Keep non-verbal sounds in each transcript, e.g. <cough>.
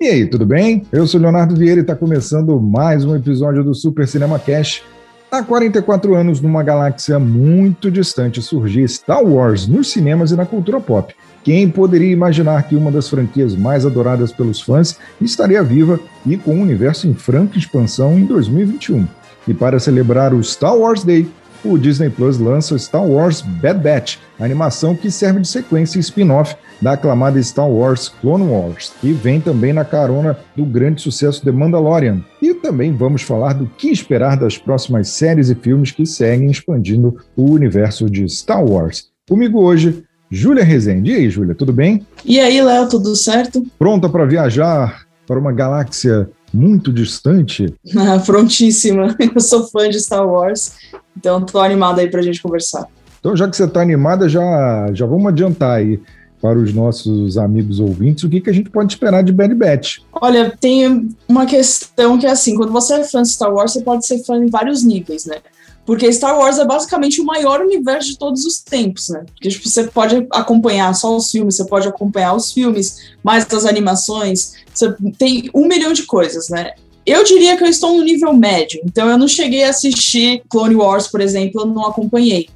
E aí, tudo bem? Eu sou Leonardo Vieira e está começando mais um episódio do Super Cinema Cash. Há 44 anos, numa galáxia muito distante, surgia Star Wars nos cinemas e na cultura pop. Quem poderia imaginar que uma das franquias mais adoradas pelos fãs estaria viva e com um universo em franca expansão em 2021? E para celebrar o Star Wars Day, o Disney Plus lança Star Wars Bad Batch, animação que serve de sequência e spin-off da aclamada Star Wars Clone Wars, e vem também na carona do grande sucesso The Mandalorian. E também vamos falar do que esperar das próximas séries e filmes que seguem expandindo o universo de Star Wars. Comigo hoje, Júlia Rezende. E aí, Júlia, tudo bem? E aí, Léo, tudo certo? Pronta para viajar para uma galáxia muito distante? <laughs> Ah, prontíssima. Eu sou fã de Star Wars, então estou animada aí para a gente conversar. Então, já que você está animada, já, já vamos adiantar aí para os nossos amigos ouvintes o que, que a gente pode esperar de Bad Batch. Olha, tem uma questão que é assim, quando você é fã de Star Wars, você pode ser fã em vários níveis, né? Porque Star Wars é basicamente o maior universo de todos os tempos, né? Porque tipo, você pode acompanhar só os filmes, você pode acompanhar os filmes, mais as animações, você tem um milhão de coisas, né? Eu diria que eu estou no nível médio, então eu não cheguei a assistir Clone Wars, por exemplo, eu não acompanhei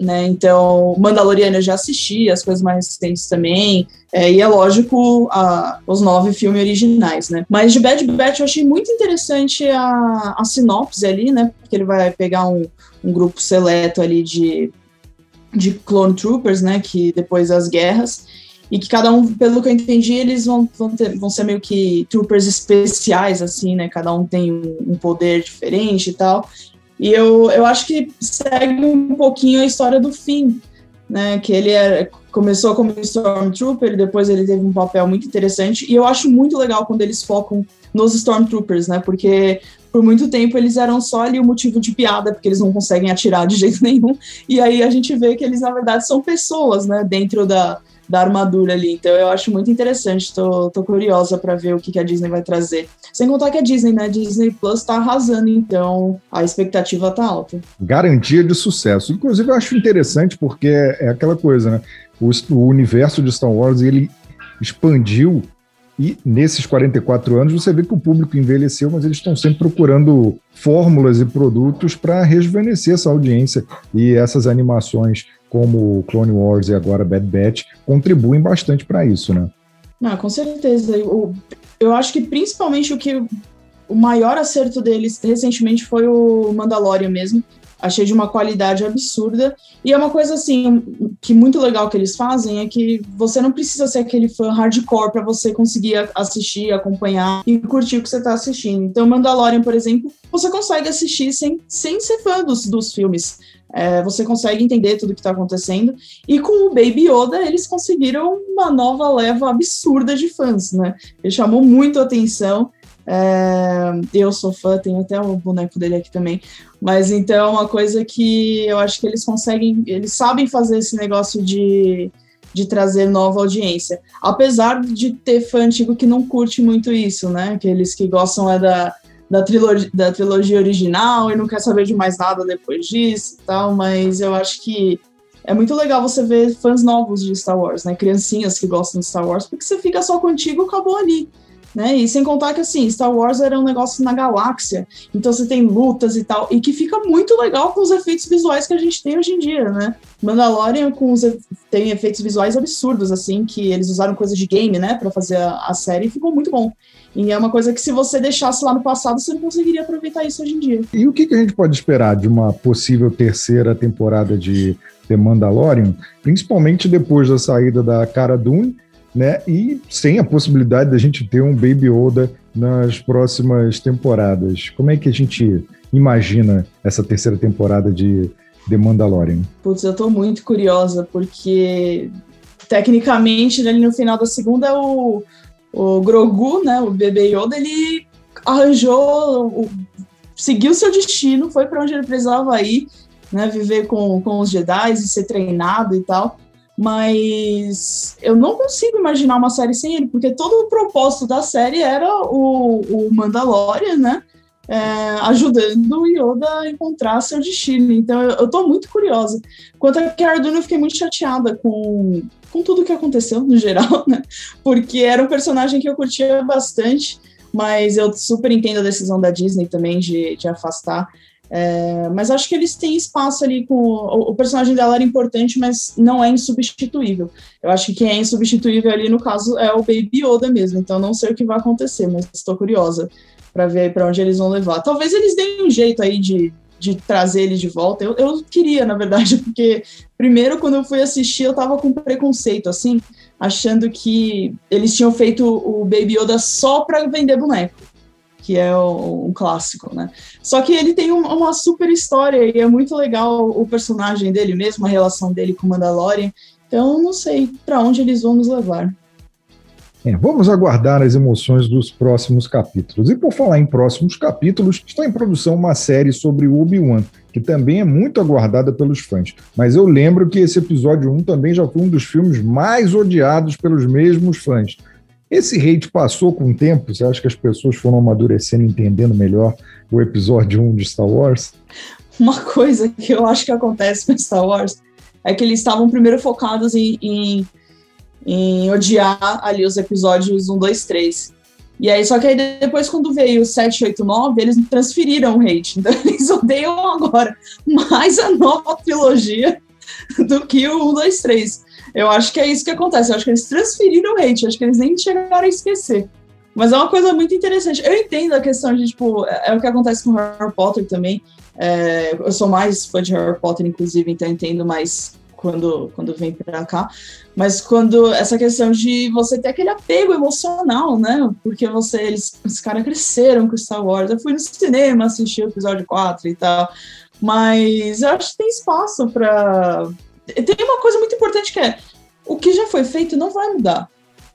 né? Então, Mandaloriana eu já assisti, as coisas mais recentes também, é, e é lógico a, os nove filmes originais, né? Mas de Bad Batch eu achei muito interessante a, a sinopse ali, né? Porque ele vai pegar um, um grupo seleto ali de, de clone troopers, né? Que depois das guerras, e que cada um, pelo que eu entendi, eles vão, vão, ter, vão ser meio que troopers especiais, assim, né? Cada um tem um poder diferente e tal. E eu, eu acho que segue um pouquinho a história do fim, né? Que ele é, começou como Stormtrooper, depois ele teve um papel muito interessante. E eu acho muito legal quando eles focam nos Stormtroopers, né? Porque por muito tempo eles eram só ali o motivo de piada, porque eles não conseguem atirar de jeito <laughs> nenhum. E aí a gente vê que eles, na verdade, são pessoas, né? Dentro da, da armadura ali. Então eu acho muito interessante, tô, tô curiosa para ver o que, que, a Disney vai trazer. Sem contar que a Disney, né? Disney Plus tá arrasando, então a expectativa tá alta. Garantia de sucesso. Inclusive, eu acho interessante porque é aquela coisa, né? O, o universo de Star Wars ele expandiu e nesses 44 anos você vê que o público envelheceu, mas eles estão sempre procurando fórmulas e produtos para rejuvenescer essa audiência e essas animações como Clone Wars e agora Bad Batch contribuem bastante para isso, né? Ah, com certeza. Eu, eu acho que principalmente o que o maior acerto deles recentemente foi o Mandalorian mesmo. Achei de uma qualidade absurda. E é uma coisa assim, que muito legal que eles fazem é que você não precisa ser aquele fã hardcore para você conseguir assistir, acompanhar e curtir o que você está assistindo. Então, Mandalorian, por exemplo, você consegue assistir sem, sem ser fã dos, dos filmes. É, você consegue entender tudo o que está acontecendo. E com o Baby Yoda, eles conseguiram uma nova leva absurda de fãs, né? Ele chamou muito a atenção. É, eu sou fã, tenho até o boneco dele aqui também. Mas então uma coisa que eu acho que eles conseguem, eles sabem fazer esse negócio de, de trazer nova audiência. Apesar de ter fã antigo que não curte muito isso, né? Aqueles que gostam é da da trilogia, da trilogia original e não quer saber de mais nada depois disso tal, mas eu acho que é muito legal você ver fãs novos de Star Wars, né? Criancinhas que gostam de Star Wars, porque você fica só contigo acabou ali. Né? E sem contar que assim, Star Wars era um negócio na galáxia, então você tem lutas e tal, e que fica muito legal com os efeitos visuais que a gente tem hoje em dia, né? Mandalorian com os, tem efeitos visuais absurdos, assim, que eles usaram coisa de game, né, para fazer a, a série, e ficou muito bom. E é uma coisa que se você deixasse lá no passado, você não conseguiria aproveitar isso hoje em dia. E o que, que a gente pode esperar de uma possível terceira temporada de The Mandalorian, principalmente depois da saída da Cara Dune, né? E sem a possibilidade da gente ter um Baby Yoda nas próximas temporadas. Como é que a gente imagina essa terceira temporada de The Mandalorian? Putz, eu tô muito curiosa, porque tecnicamente ali no final da segunda o o Grogu, né, o bebê Yoda, ele arranjou, seguiu seu destino, foi para onde ele precisava ir, né, viver com, com os Jedi e ser treinado e tal. Mas eu não consigo imaginar uma série sem ele, porque todo o propósito da série era o, o Mandalorian, né? É, ajudando o Yoda a encontrar seu destino. Então eu, eu tô muito curiosa. Quanto a Cara Dune, eu fiquei muito chateada com com tudo que aconteceu no geral, <laughs> né? Porque era um personagem que eu curtia bastante, mas eu super entendo a decisão da Disney também de, de afastar. É, mas acho que eles têm espaço ali com. O, o, personagem dela era importante, mas não é insubstituível. Eu acho que quem é insubstituível ali, no caso, é o Baby Yoda mesmo. Então não sei o que vai acontecer, mas estou curiosa para ver para onde eles vão levar. Talvez eles deem um jeito aí de, de trazer ele de volta. Eu, eu queria, na verdade, <laughs> porque primeiro, quando eu fui assistir, eu tava com preconceito, assim, achando que eles tinham feito o Baby Yoda só para vender boneco que é um clássico, né? Só que ele tem um, uma super história e é muito legal o personagem dele mesmo, a relação dele com Mandalorian. Então, não sei para onde eles vão nos levar. É, vamos aguardar as emoções dos próximos capítulos. E por falar em próximos capítulos, está em produção uma série sobre Obi-Wan, que também é muito aguardada pelos fãs. Mas eu lembro que esse episódio 1 também já foi um dos filmes mais odiados pelos mesmos fãs. Esse hate passou com o tempo? Você acha que as pessoas foram amadurecendo, entendendo melhor o episódio 1 de Star Wars? Uma coisa que eu acho que acontece com Star Wars é que eles estavam primeiro focados em, em, em odiar ali os episódios 1, 2, 3. E aí, só que aí depois, quando veio o 7, 8, 9, eles transferiram o hate. <laughs> Então, eles odeiam agora mais a nova trilogia do que o 1, 2, 3. Eu acho que é isso que acontece. Eu acho que eles transferiram o hate, acho que eles nem chegaram a esquecer. Mas é uma coisa muito interessante. Eu entendo a questão de, tipo, é, é o que acontece com Harry Potter também. É, eu sou mais fã de Harry Potter, inclusive, então entendo mais quando, quando vem pra cá. Mas quando essa questão de você ter aquele apego emocional, né? Porque você, eles, os caras cresceram com Star Wars. Eu fui no cinema assistir o episódio 4 e tal. Mas eu acho que tem espaço para tem uma coisa muito importante que é o que já foi feito não vai mudar.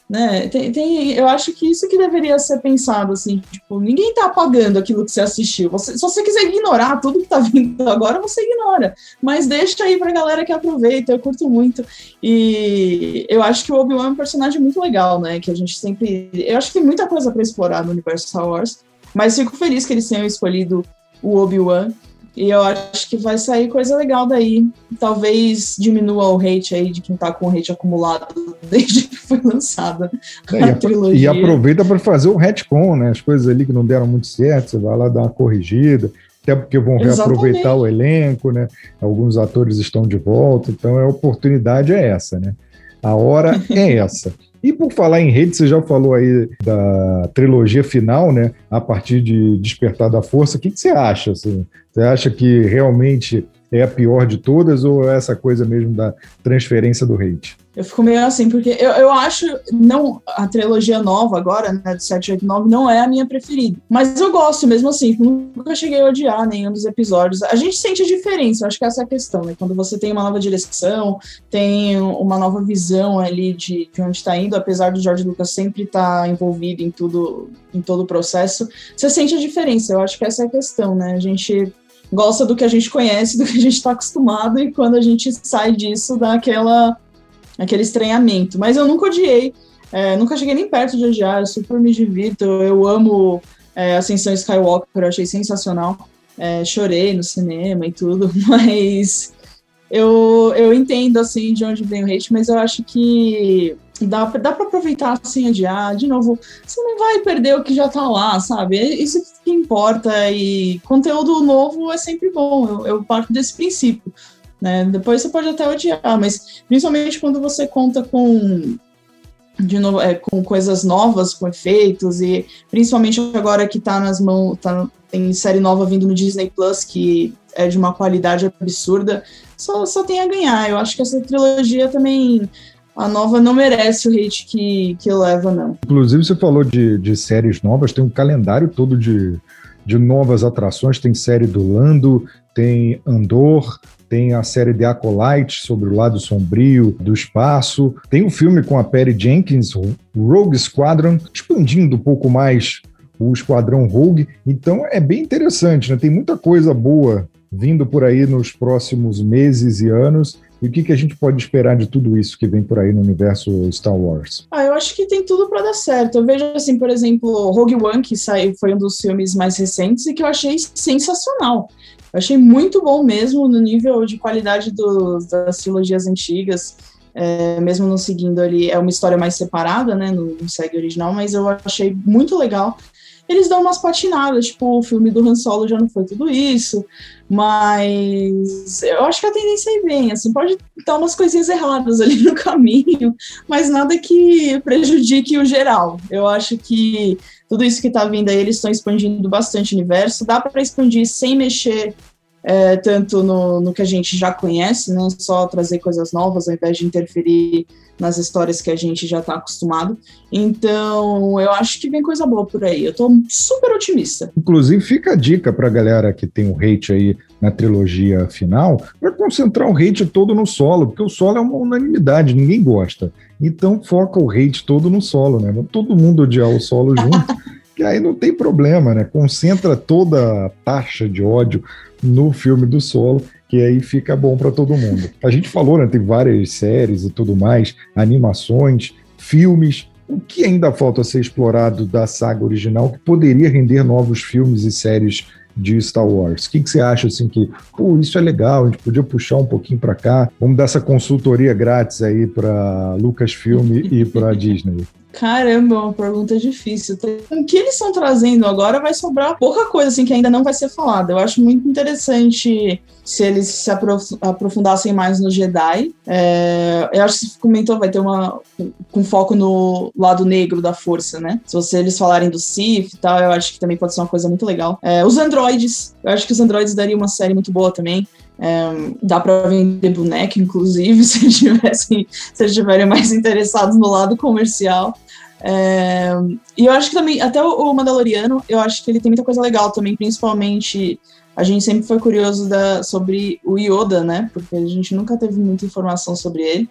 Né? Tem, tem, eu acho que isso que deveria ser pensado, assim, tipo, ninguém tá apagando aquilo que você assistiu. Você, se você quiser ignorar tudo que tá vindo agora, você ignora. Mas deixa aí pra galera que aproveita, eu curto muito. E eu acho que o Obi-Wan é um personagem muito legal, né? Que a gente sempre. Eu acho que tem muita coisa para explorar no universo Star Wars. Mas fico feliz que eles tenham escolhido o Obi-Wan. E eu acho que vai sair coisa legal daí. Talvez diminua o hate aí de quem tá com o hate acumulado <laughs> desde que foi lançada é, a, trilogia. E aproveita para fazer o retcon, né? As coisas ali que não deram muito certo, você vai lá dar uma corrigida. Até porque vão reaproveitar Exatamente. o elenco, né? Alguns atores estão de volta, então a oportunidade é essa, né? A hora é <laughs> essa. E por falar em rede, você já falou aí da trilogia final, né? A partir de Despertar da Força. O que, que você acha? Assim? Você acha que realmente é a pior de todas ou é essa coisa mesmo da transferência do hate? Eu fico meio assim, porque eu, eu acho, não, a trilogia nova agora, né, do 789, não é a minha preferida. Mas eu gosto mesmo assim, nunca cheguei a odiar nenhum dos episódios. A gente sente a diferença, eu acho que essa é a questão, né? Quando você tem uma nova direção, tem uma nova visão ali de, de onde está indo, apesar do George Lucas sempre estar tá envolvido em tudo, em todo o processo, você sente a diferença. Eu acho que essa é a questão, né? A gente gosta do que a gente conhece, do que a gente está acostumado, e quando a gente sai disso, dá aquela aquele estranhamento. Mas eu nunca odiei, é, nunca cheguei nem perto de odiar, eu super me divirto, eu amo é, Ascensão Skywalker, eu achei sensacional. É, chorei no cinema e tudo, <laughs> mas eu, eu entendo assim de onde vem o hate, mas eu acho que dá, dá para aproveitar sem adiar. De novo, você não vai perder o que já tá lá, sabe? É isso que importa. E conteúdo novo é sempre bom. Eu, eu parto desse princípio. Né? Depois você pode até odiar, mas principalmente quando você conta com de novo, é, com coisas novas, com efeitos, e principalmente agora que tá nas mãos, tá, tem série nova vindo no Disney Plus, que é de uma qualidade absurda, só, só tem a ganhar. Eu acho que essa trilogia também. A nova não merece o hate que, que leva, não. Inclusive, você falou de, de séries novas, tem um calendário todo de, de novas atrações. Tem série do Lando, tem Andor, tem a série The Acolyte sobre o lado sombrio do espaço, tem o um filme com a Perry Jenkins, Rogue Squadron, expandindo um pouco mais o Esquadrão Rogue. Então é bem interessante, né? Tem muita coisa boa vindo por aí nos próximos meses e anos. E o que, que a gente pode esperar de tudo isso que vem por aí no universo Star Wars? Ah, eu acho que tem tudo para dar certo. Eu vejo, assim, por exemplo, Rogue One, que saiu, foi um dos filmes mais recentes e que eu achei sensacional. Eu achei muito bom mesmo no nível de qualidade do, das trilogias antigas. é, mesmo não seguindo ali, é uma história mais separada, né, no segue original, mas eu achei muito legal. Eles dão umas patinadas, tipo, o filme do Han Solo já não foi tudo isso, mas eu acho que a tendência é bem, assim, pode estar umas coisinhas erradas ali no caminho, mas nada que prejudique o geral. Eu acho que tudo isso que está vindo aí, eles estão expandindo bastante o universo, dá para expandir sem mexer é, tanto no, no, que a gente já conhece, né, só trazer coisas novas ao invés de interferir nas histórias que a gente já está acostumado. Então, eu acho que vem coisa boa por aí. Eu estou super otimista. Inclusive, fica a dica para a galera que tem o um hate aí na trilogia final, vai concentrar o hate todo no solo, porque o solo é uma unanimidade, ninguém gosta. Então, foca o hate todo no solo, né? Todo mundo odiar o solo junto. <laughs> que aí não tem problema, né? Concentra toda a taxa de ódio no filme do solo, que aí fica bom para todo mundo. A gente falou, né? Tem várias séries e tudo mais, animações, filmes. O que ainda falta ser explorado da saga original que poderia render novos filmes e séries de Star Wars? O que, que você acha assim que, pô, isso é legal, a gente podia puxar um pouquinho para cá? Vamos dar essa consultoria grátis aí para Lucasfilm e para Disney. Caramba, uma pergunta difícil. O que eles estão trazendo agora vai sobrar pouca coisa assim que ainda não vai ser falada. Eu acho muito interessante se eles se aprofundassem mais no Jedi. É, eu acho que você comentou, vai ter uma com foco no lado negro da força, né? Se você, eles falarem do Sith e tal, eu acho que também pode ser uma coisa muito legal. É, os androides, eu acho que os androides dariam uma série muito boa também. É, dá para vender boneco, inclusive, <laughs> se tivessem, se estiverem mais interessados no lado comercial. É, e eu acho que também, até o, Mandaloriano, eu acho que ele tem muita coisa legal também, principalmente. A gente sempre foi curioso da, sobre o Yoda, né? Porque a gente nunca teve muita informação sobre ele.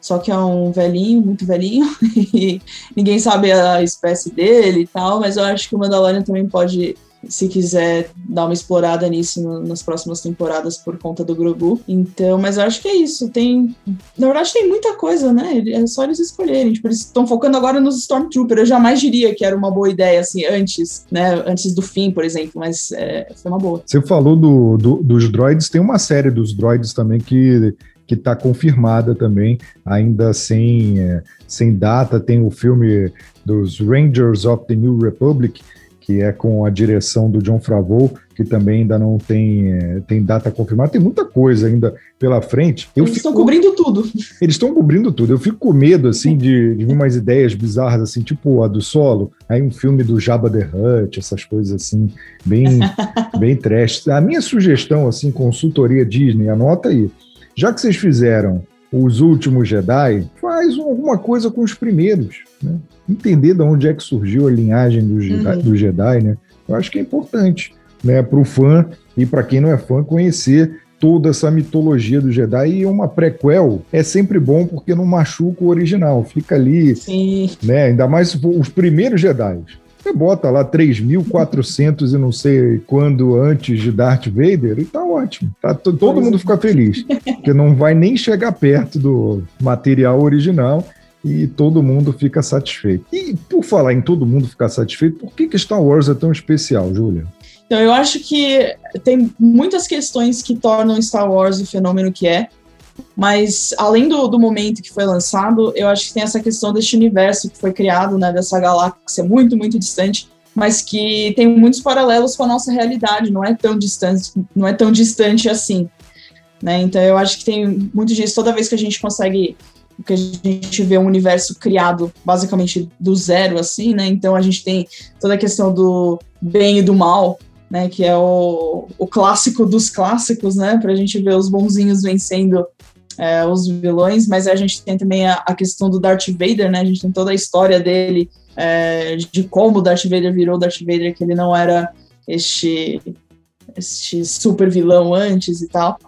Só que é um velhinho, muito velhinho, <laughs> e ninguém sabe a espécie dele e tal, mas eu acho que o Mandalorian também pode se quiser dar uma explorada nisso no, nas próximas temporadas por conta do Grogu. Então, mas eu acho que é isso. Tem, na verdade, tem muita coisa, né? É só eles escolherem. Tipo, eles estão focando agora nos Stormtroopers. Eu jamais diria que era uma boa ideia, assim, antes, né? Antes do fim, por exemplo, mas é, foi uma boa. Você falou do, do, dos droids, tem uma série dos droids também que que está confirmada também, ainda sem, é, sem data. Tem o filme dos Rangers of the New Republic, que é com a direção do John Favreau, que também ainda não tem, é, tem data confirmada. Tem muita coisa ainda pela frente. Eu eles fico, estão cobrindo tudo. Eles estão cobrindo tudo. Eu fico com medo, assim, de, de umas ideias bizarras, assim, tipo a do Solo, aí um filme do Jabba the Hutt, essas coisas assim, bem, <laughs> bem trash. A minha sugestão, assim, consultoria Disney, anota aí. Já que vocês fizeram os últimos Jedi, faz alguma coisa com os primeiros, né? Entender de onde é que surgiu a linhagem do Jedi, uhum. do Jedi né? Eu acho que é importante, né? Para o fã e para quem não é fã conhecer toda essa mitologia do Jedi e uma prequel é sempre bom porque não machuca o original, fica ali, Sim. né? Ainda mais os primeiros Jedi. Você bota lá 3.400 e não sei quando antes de Darth Vader e tá ótimo. Tá, todo mundo fica feliz, porque não vai nem chegar perto do material original e todo mundo fica satisfeito. E por falar em todo mundo ficar satisfeito, por que, que Star Wars é tão especial, Júlia? Então, eu acho que tem muitas questões que tornam Star Wars o fenômeno que é. Mas, além do, do momento que foi lançado, eu acho que tem essa questão deste universo que foi criado, né, dessa galáxia muito, muito distante, mas que tem muitos paralelos com a nossa realidade, não é tão distante, não é tão distante assim. Né? Então, eu acho que tem muito disso. Toda vez que a gente consegue que a gente vê um universo criado basicamente do zero, assim, né? Então a gente tem toda a questão do bem e do mal, né? Que é o, o clássico dos clássicos, né? Para a gente ver os bonzinhos vencendo é, os vilões, mas a gente tem também a, a, questão do Darth Vader, né? A gente tem toda a história dele, é, de como o Darth Vader virou Darth Vader, que ele não era este, este super vilão antes e tal.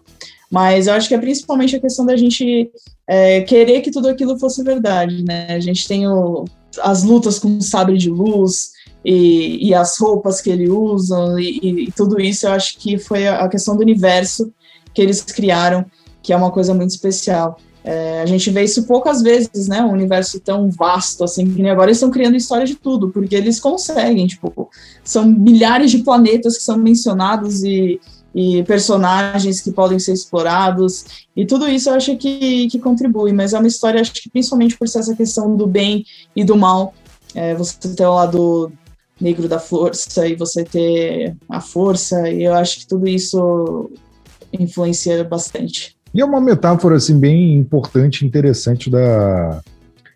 Mas eu acho que é principalmente a questão da gente é, querer que tudo aquilo fosse verdade, né? A gente tem o, as lutas com o sabre de luz e, e as roupas que ele usa e, e, tudo isso, eu acho que foi a questão do universo que eles criaram que é uma coisa muito especial. É, a gente vê isso poucas vezes, né? Um universo tão vasto assim, que agora eles estão criando história de tudo, porque eles conseguem, tipo, são milhares de planetas que são mencionados e, e personagens que podem ser explorados, e tudo isso eu acho que, que contribui, mas é uma história, acho que principalmente por ser essa questão do bem e do mal, é, você ter o lado negro da força e você ter a força, e eu acho que tudo isso influencia bastante. E é uma metáfora assim bem importante interessante da,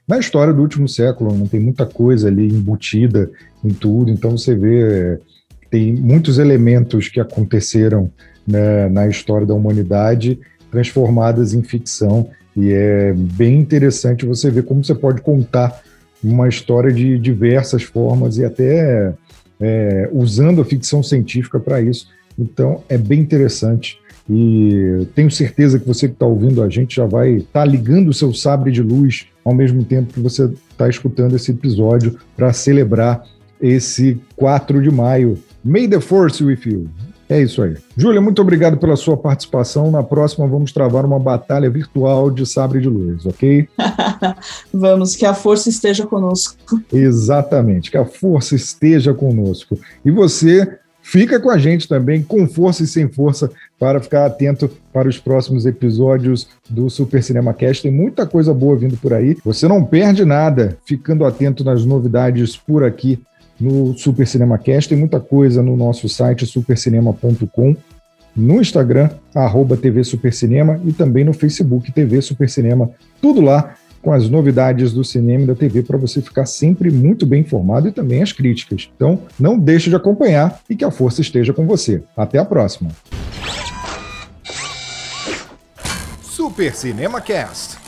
da história do último século, não né? tem muita coisa ali embutida em tudo, então você vê tem muitos elementos que aconteceram né, na história da humanidade transformadas em ficção e é bem interessante você ver como você pode contar uma história de diversas formas e até é, usando a ficção científica para isso. Então é bem interessante e tenho certeza que você que está ouvindo a gente já vai estar tá ligando o seu sabre de luz ao mesmo tempo que você está escutando esse episódio para celebrar esse 4 de maio. May the Force with you. É isso aí. Júlia, muito obrigado pela sua participação. Na próxima, vamos travar uma batalha virtual de sabre de luz, ok? <laughs> vamos, que a força esteja conosco. Exatamente, que a força esteja conosco. E você fica com a gente também, com força e sem força, para ficar atento para os próximos episódios do Super Cinema Cast. Tem muita coisa boa vindo por aí. Você não perde nada ficando atento nas novidades por aqui no Super Cinema Cast. Tem muita coisa no nosso site supercinema.com, no Instagram, arroba TV Supercinema e também no Facebook TV Supercinema. Tudo lá com as novidades do cinema e da TV para você ficar sempre muito bem informado e também as críticas. Então, não deixe de acompanhar e que a força esteja com você. Até a próxima. Super Cinema Cast.